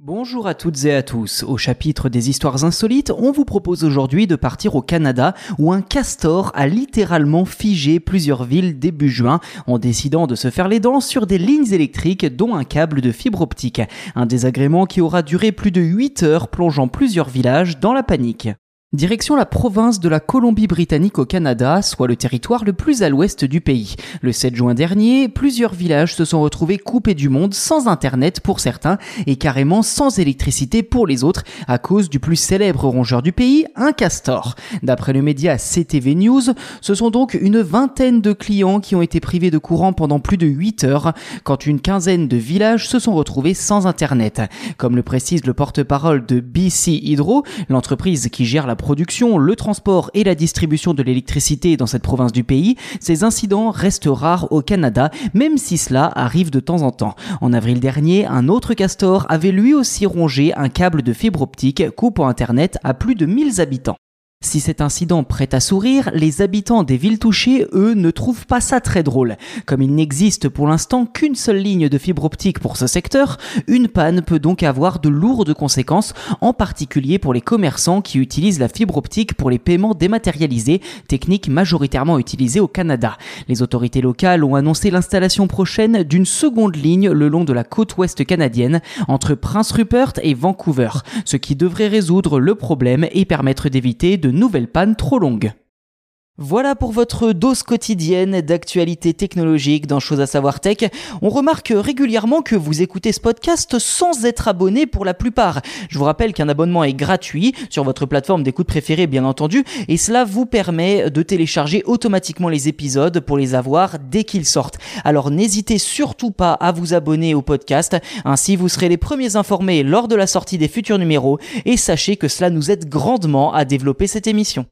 Bonjour à toutes et à tous. Au chapitre des histoires insolites, on vous propose aujourd'hui de partir au Canada où un castor a littéralement figé plusieurs villes début juin en décidant de se faire les dents sur des lignes électriques dont un câble de fibre optique. Un désagrément qui aura duré plus de 8 heures plongeant plusieurs villages dans la panique. Direction la province de la Colombie-Britannique au Canada, soit le territoire le plus à l'ouest du pays. Le 7 juin dernier, plusieurs villages se sont retrouvés coupés du monde sans internet pour certains et carrément sans électricité pour les autres à cause du plus célèbre rongeur du pays, un castor. D'après le média CTV News, ce sont donc une vingtaine de clients qui ont été privés de courant pendant plus de 8 heures quand une quinzaine de villages se sont retrouvés sans internet. Comme le précise le porte-parole de BC Hydro, l'entreprise qui gère la production, le transport et la distribution de l'électricité dans cette province du pays, ces incidents restent rares au Canada, même si cela arrive de temps en temps. En avril dernier, un autre castor avait lui aussi rongé un câble de fibre optique coupant Internet à plus de 1000 habitants. Si cet incident prête à sourire, les habitants des villes touchées, eux, ne trouvent pas ça très drôle. Comme il n'existe pour l'instant qu'une seule ligne de fibre optique pour ce secteur, une panne peut donc avoir de lourdes conséquences, en particulier pour les commerçants qui utilisent la fibre optique pour les paiements dématérialisés, technique majoritairement utilisée au Canada. Les autorités locales ont annoncé l'installation prochaine d'une seconde ligne le long de la côte ouest canadienne, entre Prince Rupert et Vancouver, ce qui devrait résoudre le problème et permettre d'éviter de nouvelles pannes trop longues. Voilà pour votre dose quotidienne d'actualité technologique dans Choses à savoir tech. On remarque régulièrement que vous écoutez ce podcast sans être abonné pour la plupart. Je vous rappelle qu'un abonnement est gratuit sur votre plateforme d'écoute préférée bien entendu et cela vous permet de télécharger automatiquement les épisodes pour les avoir dès qu'ils sortent. Alors n'hésitez surtout pas à vous abonner au podcast, ainsi vous serez les premiers informés lors de la sortie des futurs numéros et sachez que cela nous aide grandement à développer cette émission.